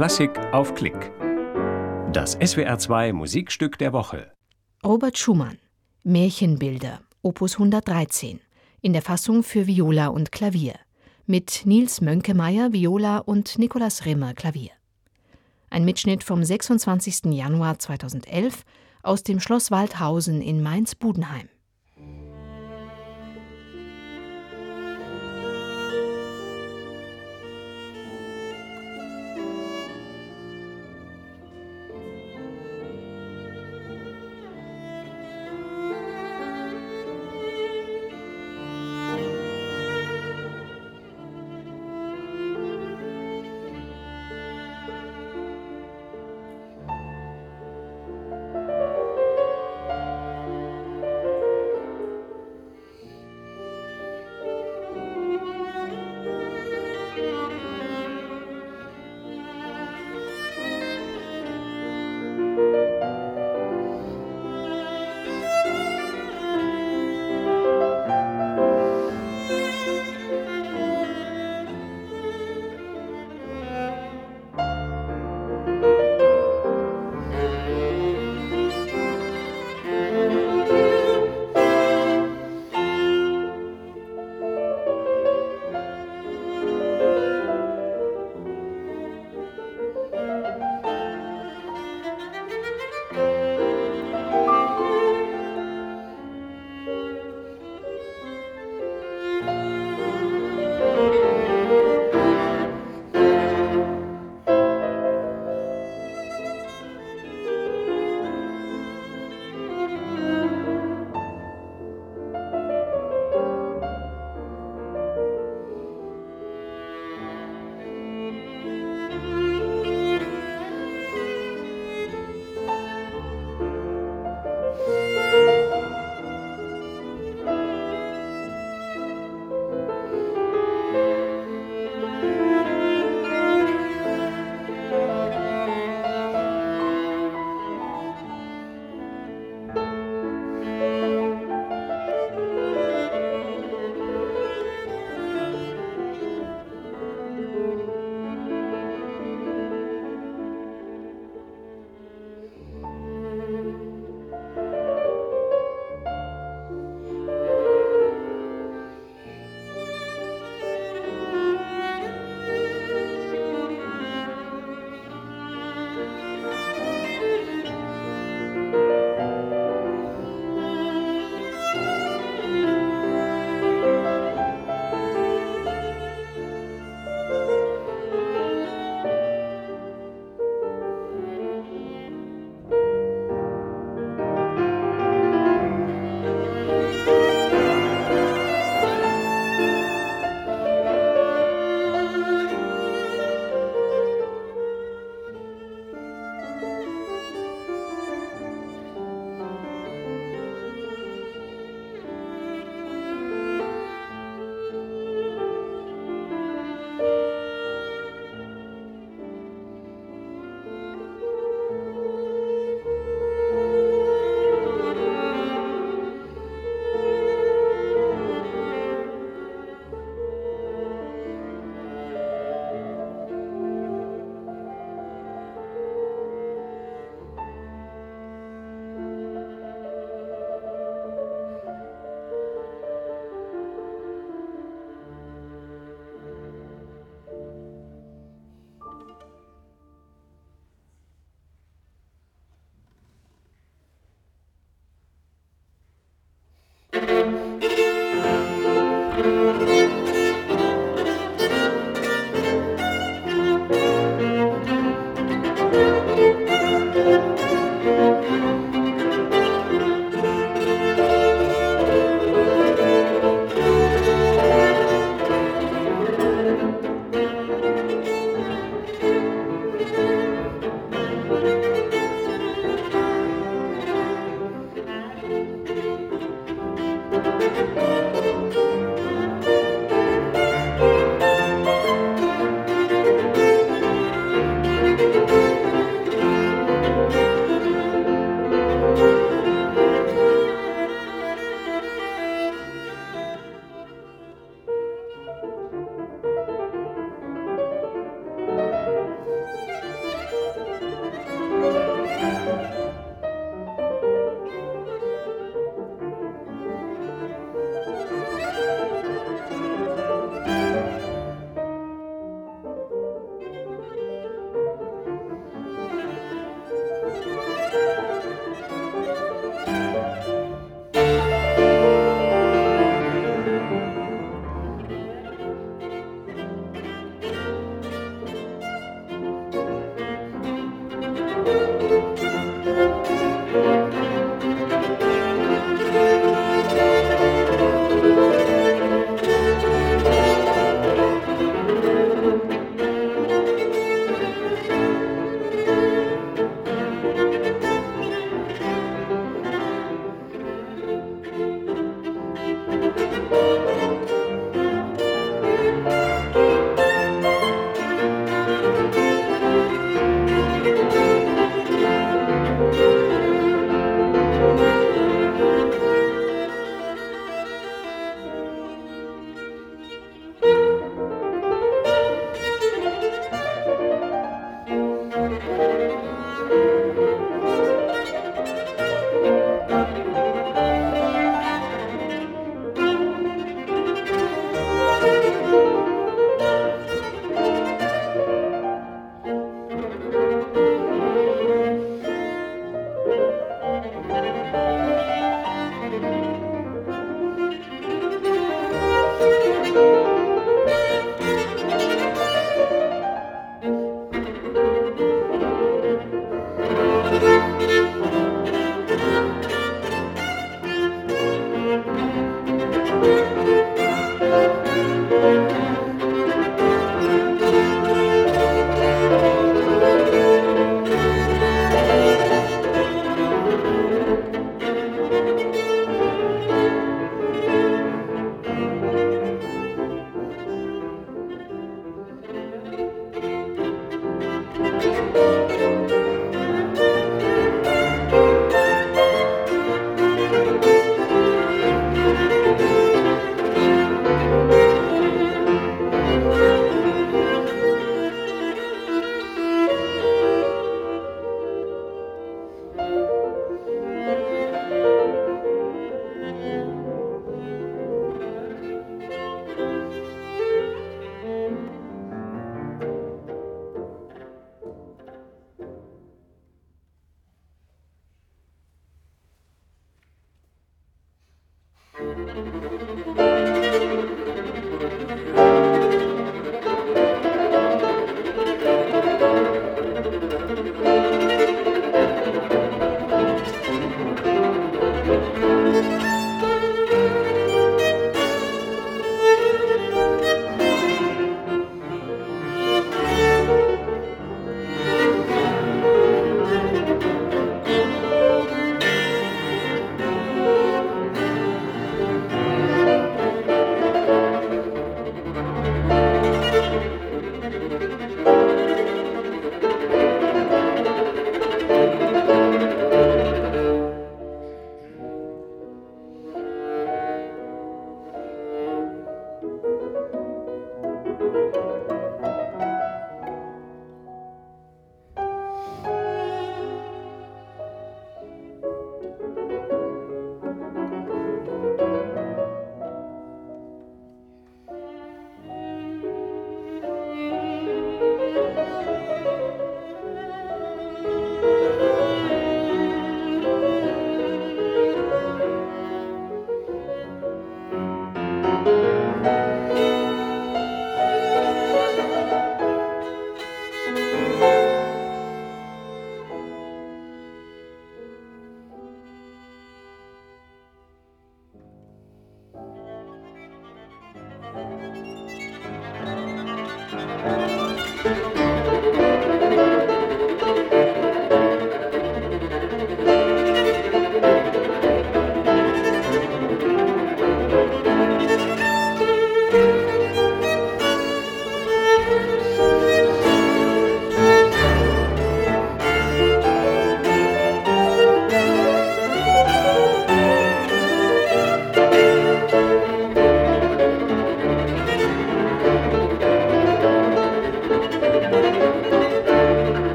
Klassik auf Klick. Das SWR2 Musikstück der Woche. Robert Schumann. Märchenbilder. Opus 113. In der Fassung für Viola und Klavier. Mit Nils Mönkemeyer, Viola und Nikolaus Rimmer, Klavier. Ein Mitschnitt vom 26. Januar 2011 aus dem Schloss Waldhausen in Mainz-Budenheim.